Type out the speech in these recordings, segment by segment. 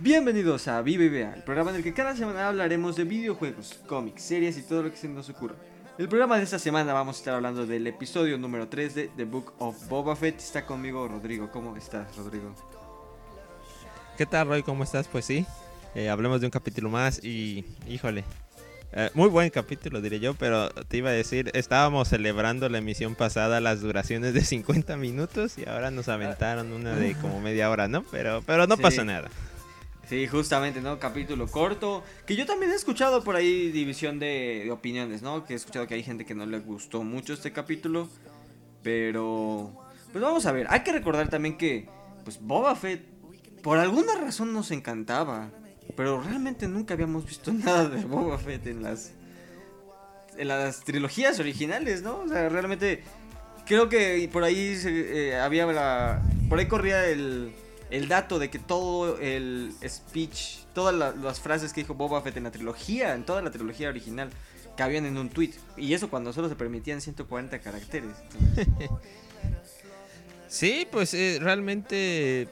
Bienvenidos a Vive y Vea, el programa en el que cada semana hablaremos de videojuegos, cómics, series y todo lo que se nos ocurra. El programa de esta semana vamos a estar hablando del episodio número 3 de The Book of Boba Fett. Está conmigo Rodrigo. ¿Cómo estás, Rodrigo? ¿Qué tal, Roy? ¿Cómo estás? Pues sí, eh, hablemos de un capítulo más y, híjole, eh, muy buen capítulo, diré yo, pero te iba a decir, estábamos celebrando la emisión pasada las duraciones de 50 minutos y ahora nos aventaron una de como media hora, ¿no? Pero, pero no Sí. pasa nada. Sí, justamente, ¿no? Capítulo corto. Que yo también he escuchado por ahí división de, opiniones, ¿no? Que he escuchado que hay gente que no le gustó mucho este capítulo. Pero... Pues vamos a ver. Hay que recordar también que... Pues Boba Fett... Por alguna razón nos encantaba. Pero realmente nunca habíamos visto nada de Boba Fett en las... En las trilogías originales, ¿no? O sea, realmente... Creo que por ahí eh, había la... Por ahí corría el el dato de que todo el speech, todas la- las frases que dijo Boba Fett en la trilogía, en toda la trilogía original, cabían en un tweet. Y eso cuando solo se permitían 140 caracteres. Sí, pues eh, realmente,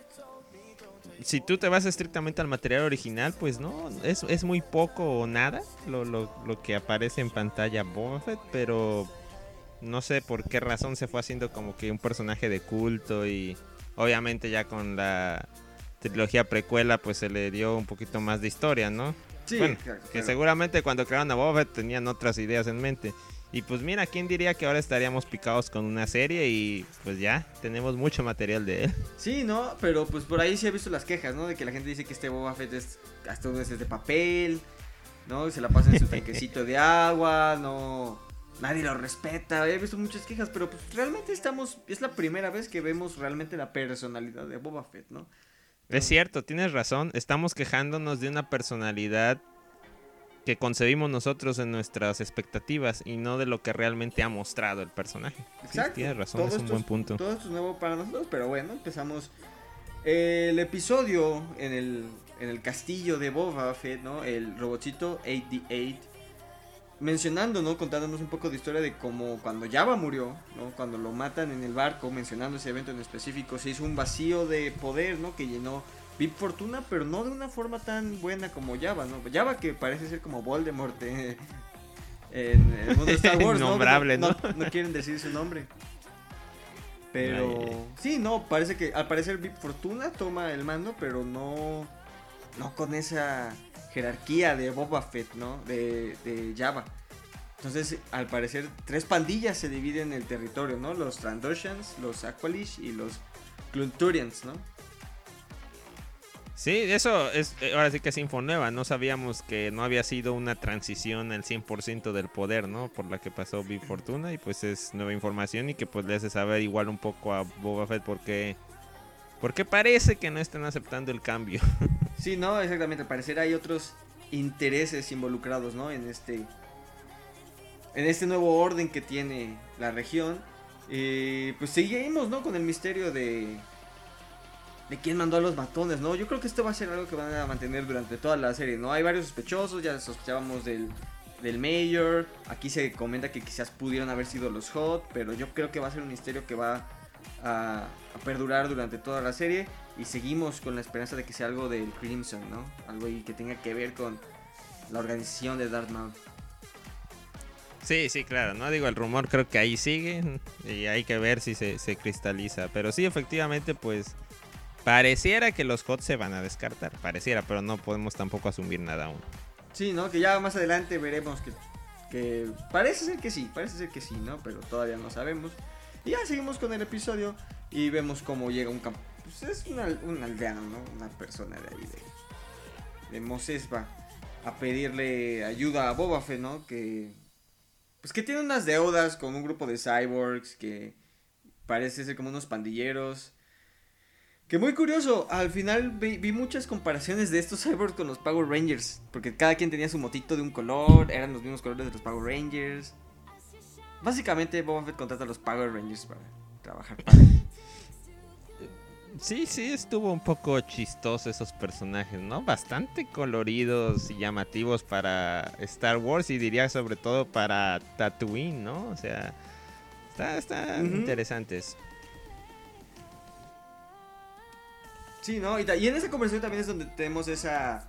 si tú te vas estrictamente al material original, pues no, es, es muy poco o nada lo, lo, lo que aparece en pantalla Boba Fett, pero no sé por qué razón se fue haciendo como que un personaje de culto y obviamente ya con la trilogía precuela pues se le dio un poquito más de historia, ¿no? sí, Bueno, claro, Que claro. seguramente cuando crearon a Boba Fett tenían otras ideas en mente. Y pues mira, ¿quién diría que ahora estaríamos picados con una serie y pues ya tenemos mucho material de él? Sí, ¿no? Pero pues por ahí sí he visto las quejas, ¿no? De que la gente dice que este Boba Fett es hasta un veces de papel, ¿no? Se la pasa en su tanquecito de agua, no... Nadie lo respeta, he visto muchas quejas, pero pues realmente estamos... Es la primera vez que vemos realmente la personalidad de Boba Fett, ¿no? Es cierto, tienes razón. Estamos quejándonos de una personalidad que concebimos nosotros en nuestras expectativas y no de lo que realmente ha mostrado el personaje. Sí, Exacto. tienes razón, Todo es un buen punto. Todo esto es nuevo para nosotros, pero bueno, empezamos el episodio en el, en el castillo de Boba Fett, ¿no? El robotcito 88. Mencionando, ¿no? Contándonos un poco de historia de cómo cuando Java murió, ¿no? Cuando lo matan en el barco, mencionando ese evento en específico, se hizo un vacío de poder, ¿no? Que llenó Big Fortuna, pero no de una forma tan buena como Java, ¿no? Java que parece ser como Voldemort eh, en el mundo de Star Wars, ¿no? No, ¿no? no quieren decir su nombre. Pero ay. sí, no, parece que al parecer Big Fortuna toma el mando, pero no no con esa jerarquía de Boba Fett, ¿no? De, de Java. Entonces, al parecer, tres pandillas se dividen el territorio, ¿no? Los Trandoshans, los Aqualish y los Clunturians, ¿no? Sí, eso es, eh, ahora sí que es info nueva. No sabíamos que no había sido una transición al 100% del poder, ¿no? Por la que pasó Big Fortuna y pues es nueva información y que pues le hace saber igual un poco a Boba Fett porque, porque parece que no están aceptando el cambio. Sí, no, exactamente. Al parecer hay otros intereses involucrados, ¿no? En este. En este nuevo orden que tiene la región. Eh, pues seguimos, ¿no? Con el misterio de. De quién mandó a los matones, ¿no? Yo creo que esto va a ser algo que van a mantener durante toda la serie, ¿no? Hay varios sospechosos, ya sospechábamos del, del Mayor. Aquí se comenta que quizás pudieron haber sido los Hot, pero yo creo que va a ser un misterio que va a, a perdurar durante toda la serie. Y seguimos con la esperanza de que sea algo del Crimson, ¿no? Algo ahí que tenga que ver con la organización de Darth Maul. Sí, sí, claro, no digo el rumor, creo que ahí sigue y hay que ver si se, se cristaliza. Pero sí, efectivamente, pues pareciera que los HOT se van a descartar, pareciera, pero no podemos tampoco asumir nada aún. Sí, ¿no? Que ya más adelante veremos que, que parece ser que sí, parece ser que sí, ¿no? Pero todavía no sabemos. Y ya seguimos con el episodio y vemos cómo llega un campo. Pues es un aldeano, ¿no? Una persona de ahí, de, de Mos Espa, a pedirle ayuda a Boba Fett, ¿no? Que. Pues que tiene unas deudas con un grupo de cyborgs que parece ser como unos pandilleros. Que muy curioso, al final vi, vi muchas comparaciones de estos cyborgs con los Power Rangers. Porque cada quien tenía su motito de un color, eran los mismos colores de los Power Rangers. Básicamente Boba Fett contrata a los Power Rangers para trabajar para él. Sí, sí, estuvo un poco chistoso esos personajes, ¿no? Bastante coloridos y llamativos para Star Wars y diría sobre todo para Tatooine, ¿no? O sea, está, están Ujú. interesantes. Sí, ¿no? Y, y en esa conversación también es donde tenemos esa.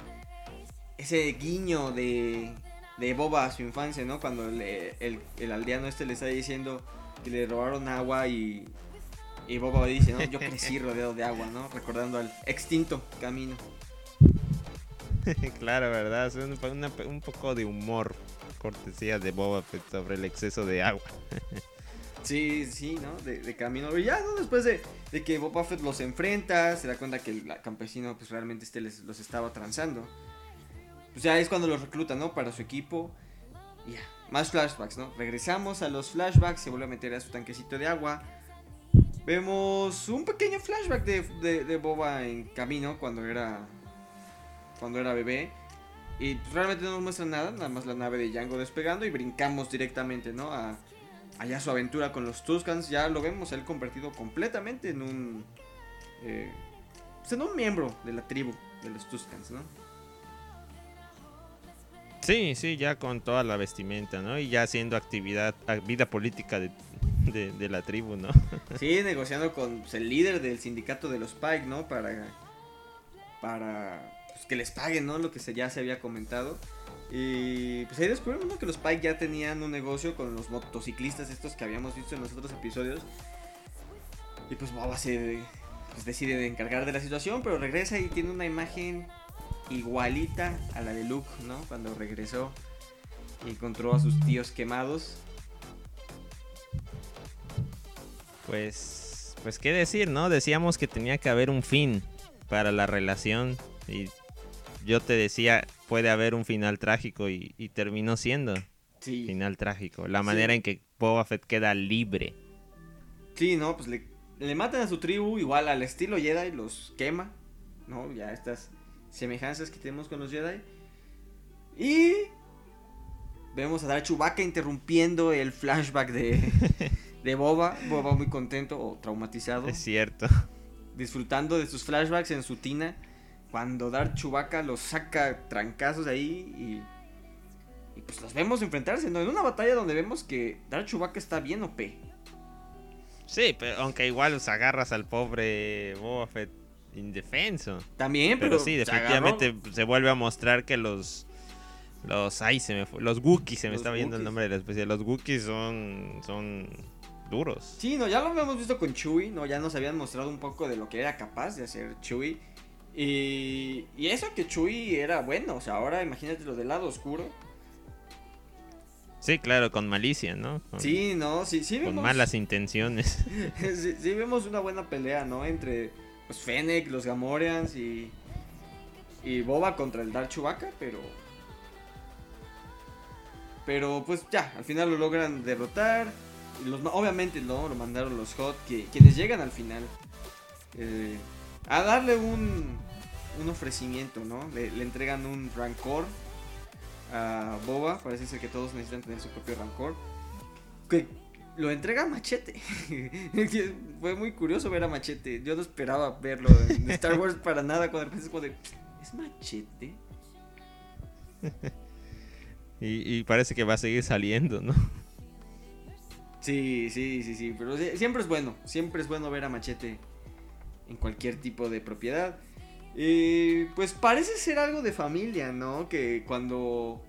Ese guiño de. De Boba a su infancia, ¿no? Cuando le- el, el aldeano este le está diciendo que le robaron agua y. Y Boba dice, ¿no? Yo crecí rodeado de agua, ¿no? Recordando al extinto camino. claro, ¿verdad? Es un, una- un poco de humor, cortesía de Boba Fett sobre el exceso de agua. Sí, sí, ¿no? De, de camino. Y ya, ¿no? Después de, de que Boba Fett los enfrenta, se da cuenta que el campesino, pues realmente este les, los estaba transando. Pues ya es cuando los recluta, ¿no? Para su equipo. Ya, más flashbacks, ¿no? Regresamos a los flashbacks, se vuelve a meter a su tanquecito de agua. Vemos un pequeño flashback de, Boba en camino cuando era. Cuando era bebé. Y realmente no nos muestran nada, nada más la nave de Django despegando y brincamos directamente, ¿no? A, allá su aventura con los Tuscans, ya lo vemos él convertido completamente en un. eh, pues en un miembro de la tribu de los Tuscans, ¿no? Sí, sí, ya con toda la vestimenta, ¿no? Y ya haciendo actividad, vida política de, de- de la tribu, ¿no? Sí, negociando con pues, el líder del sindicato de los Pike, ¿no? Para. Para. Pues que les paguen, ¿no? Lo que se, ya se había comentado. Y pues ahí descubrimos ¿no? que los Pike ya tenían un negocio con los motociclistas estos que habíamos visto en los otros episodios. Y pues Boba se pues, decide de encargar de la situación, pero regresa y tiene una imagen igualita a la de Luke, ¿no? Cuando regresó y encontró a sus tíos quemados. Pues, pues qué decir, ¿no? Decíamos que tenía que haber un fin para la relación y yo te decía, puede haber un final trágico y, y terminó siendo Sí. final trágico. La Sí. manera en que Boba Fett queda libre. Sí, no, pues le, le matan a su tribu igual al estilo Jedi, los quema, ¿no? Ya estas semejanzas que tenemos con los Jedi. Y vemos a Darth Chewbacca interrumpiendo el flashback de, de Boba. Boba muy contento o traumatizado, Es cierto. disfrutando de sus flashbacks en su tina. Cuando Darth Chewbacca los saca trancazos ahí y, y pues los vemos enfrentarse, ¿no? En una batalla donde vemos que Darth Chewbacca está bien OP. Sí, pero aunque igual los agarras al pobre Boba Fett indefenso. También, pero, Pero sí, definitivamente se vuelve a mostrar que los. Los. Ay, se me fue. Los Wookiees, se me Los está viendo el nombre de la especie. Los Wookiees son. Son duros. Sí, no, ya lo habíamos visto con Chewie, ¿no? Ya nos habían mostrado un poco de lo que era capaz de hacer Chewie. Y, y eso que Chewie era bueno, o sea, ahora imagínate lo del lado oscuro. Sí, claro, con malicia, ¿no? Con, Sí, no, sí, sí con vemos. malas intenciones. sí, sí vemos una buena pelea, ¿no? Entre pues, Fennec, los Gamorreans y. Y Boba contra el Dark Chewbacca, pero. Pero pues ya, al final lo logran derrotar. Los, obviamente no, lo mandaron los Hot, que, quienes llegan al final. eh, a darle un, un ofrecimiento, ¿no? Le, le entregan un rancor a Boba. Parece ser que todos necesitan tener su propio rancor. Que lo entrega a Machete. Fue muy curioso ver a Machete. Yo no esperaba verlo en Star Wars para nada. Cuando es como de. ¿Es Machete? Y, y parece que va a seguir saliendo, ¿no? Sí, sí, sí, sí. Pero siempre es bueno. Siempre es bueno ver a Machete en cualquier tipo de propiedad. Y pues parece ser algo de familia, ¿no? Que cuando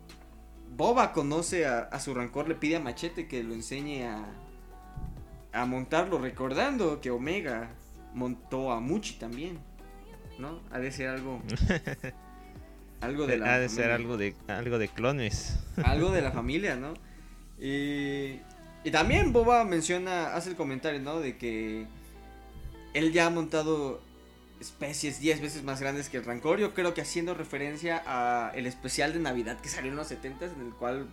Boba conoce a, a su rancor, le pide a Machete que lo enseñe a, a montarlo, recordando que Omega montó a Muchi también, ¿no? Ha de ser algo. Algo de la ha de ser algo de, algo de clones. algo de la familia, ¿no? Y, y también Boba menciona, hace el comentario, ¿no? De que él ya ha montado especies 10 veces más grandes que el Rancor. Yo creo que haciendo referencia a el especial de Navidad que salió en los 70 en el cual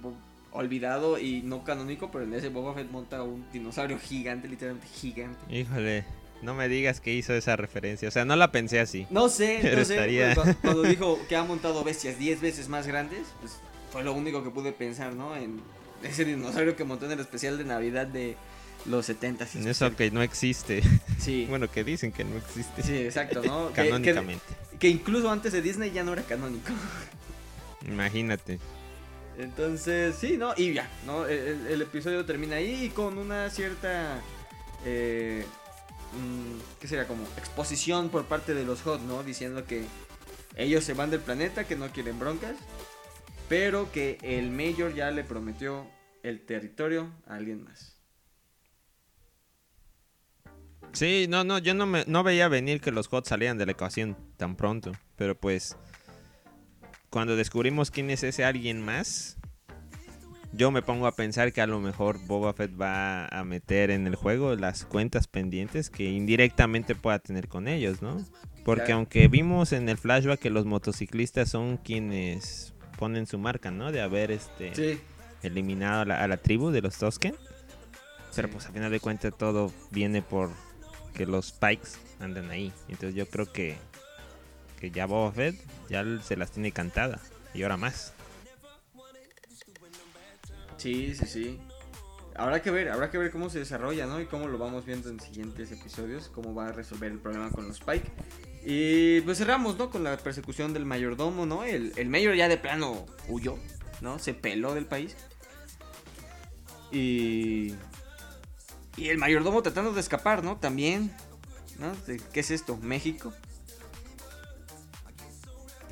olvidado y no canónico, pero en ese Boba Fett monta un dinosaurio gigante, literalmente gigante. Híjole, no me digas que hizo esa referencia. O sea, no la pensé así. No sé, Pero no sé, estaría- pues, cu- cuando dijo que ha montado bestias 10 veces más grandes, pues fue lo único que pude pensar, ¿no? En ese dinosaurio que montó en el especial de Navidad de los 70 En eso que no existe. Sí, Bueno, que dicen que no existe. sí, exacto, ¿no? Que- que, Canónicamente. que incluso antes de Disney ya no era canónico. Imagínate. Entonces, sí, ¿no? Y ya, ¿no? El, el- el episodio termina ahí con una cierta... eh, mm, ¿qué sería? Como exposición por parte de los Hot, ¿no? Diciendo que ellos se van del planeta, que no quieren broncas, pero que el Mayor ya le prometió el territorio a alguien más. Sí, no, no, yo no, me, no veía venir que los HOT salieran de la ecuación tan pronto. Pero pues, cuando descubrimos quién es ese alguien más, yo me pongo a pensar que a lo mejor Boba Fett va a meter en el juego las cuentas pendientes que indirectamente pueda tener con ellos, ¿no? Porque aunque vimos en el flashback que los motociclistas son quienes ponen su marca, ¿no? De haber este eliminado a la, tribu de los Tosken. Pero pues a final de cuentas todo viene por que los Pikes andan ahí. Entonces yo creo que, que ya Boba Fett ya se las tiene cantada. Y ahora más. Sí, sí, sí. Habrá que ver, habrá que ver cómo se desarrolla, ¿no? Y cómo lo vamos viendo en siguientes episodios, cómo va a resolver el problema con los Pike. Y pues cerramos, ¿no? Con la persecución del mayordomo, ¿no? El, el mayor ya de plano huyó, ¿no? Se peló del país. Y... Y el mayordomo tratando de escapar, ¿no? También, ¿no? ¿Qué es esto? ¿México?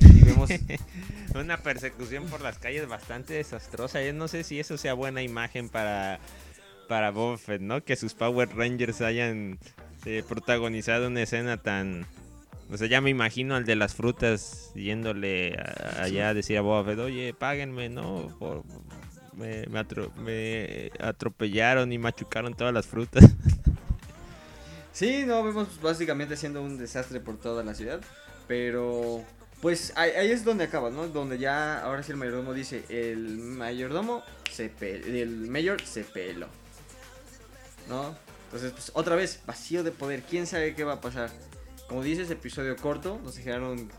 Y vemos... Una persecución por las calles bastante desastrosa. Yo no sé si eso sea buena imagen para, para Buffett, ¿no? Que sus Power Rangers hayan eh, protagonizado una escena tan, o sea, ya me imagino al de las frutas yéndole allá a decir a Boba oye, páguenme, ¿no? Me, me, atropellaron y machucaron todas las frutas. Sí, no, vemos básicamente siendo un desastre por toda la ciudad. Pero, pues ahí, es donde acaba, ¿no? Donde ya, ahora sí el mayordomo dice, el mayordomo se peló, el mayor se peló. ¿No? Entonces, pues otra vez, vacío de poder. ¿Quién sabe qué va a pasar? Como dices, episodio corto, nos dejaron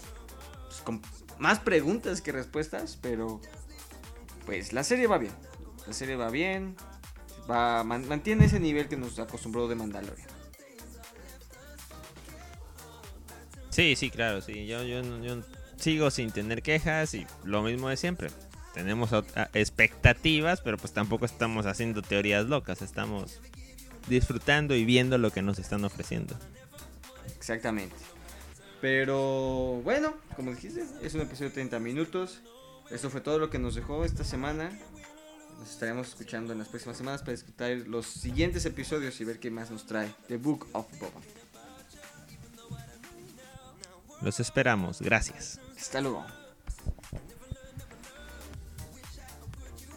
pues, con más preguntas que respuestas, pero pues la serie va bien. La serie va bien, va mantiene ese nivel que nos acostumbró de Mandalorian. Sí, sí, claro, sí. Yo, yo, yo sigo sin tener quejas y lo mismo de siempre. Tenemos expectativas, pero pues tampoco estamos haciendo teorías locas. Estamos disfrutando y viendo lo que nos están ofreciendo. Exactamente. Pero bueno, como dijiste, es un episodio de 30 minutos. Eso fue todo lo que nos dejó esta semana. Nos estaremos escuchando en las próximas semanas para discutir los siguientes episodios y ver qué más nos trae The Book of Boba. Los esperamos. Gracias. Hasta luego.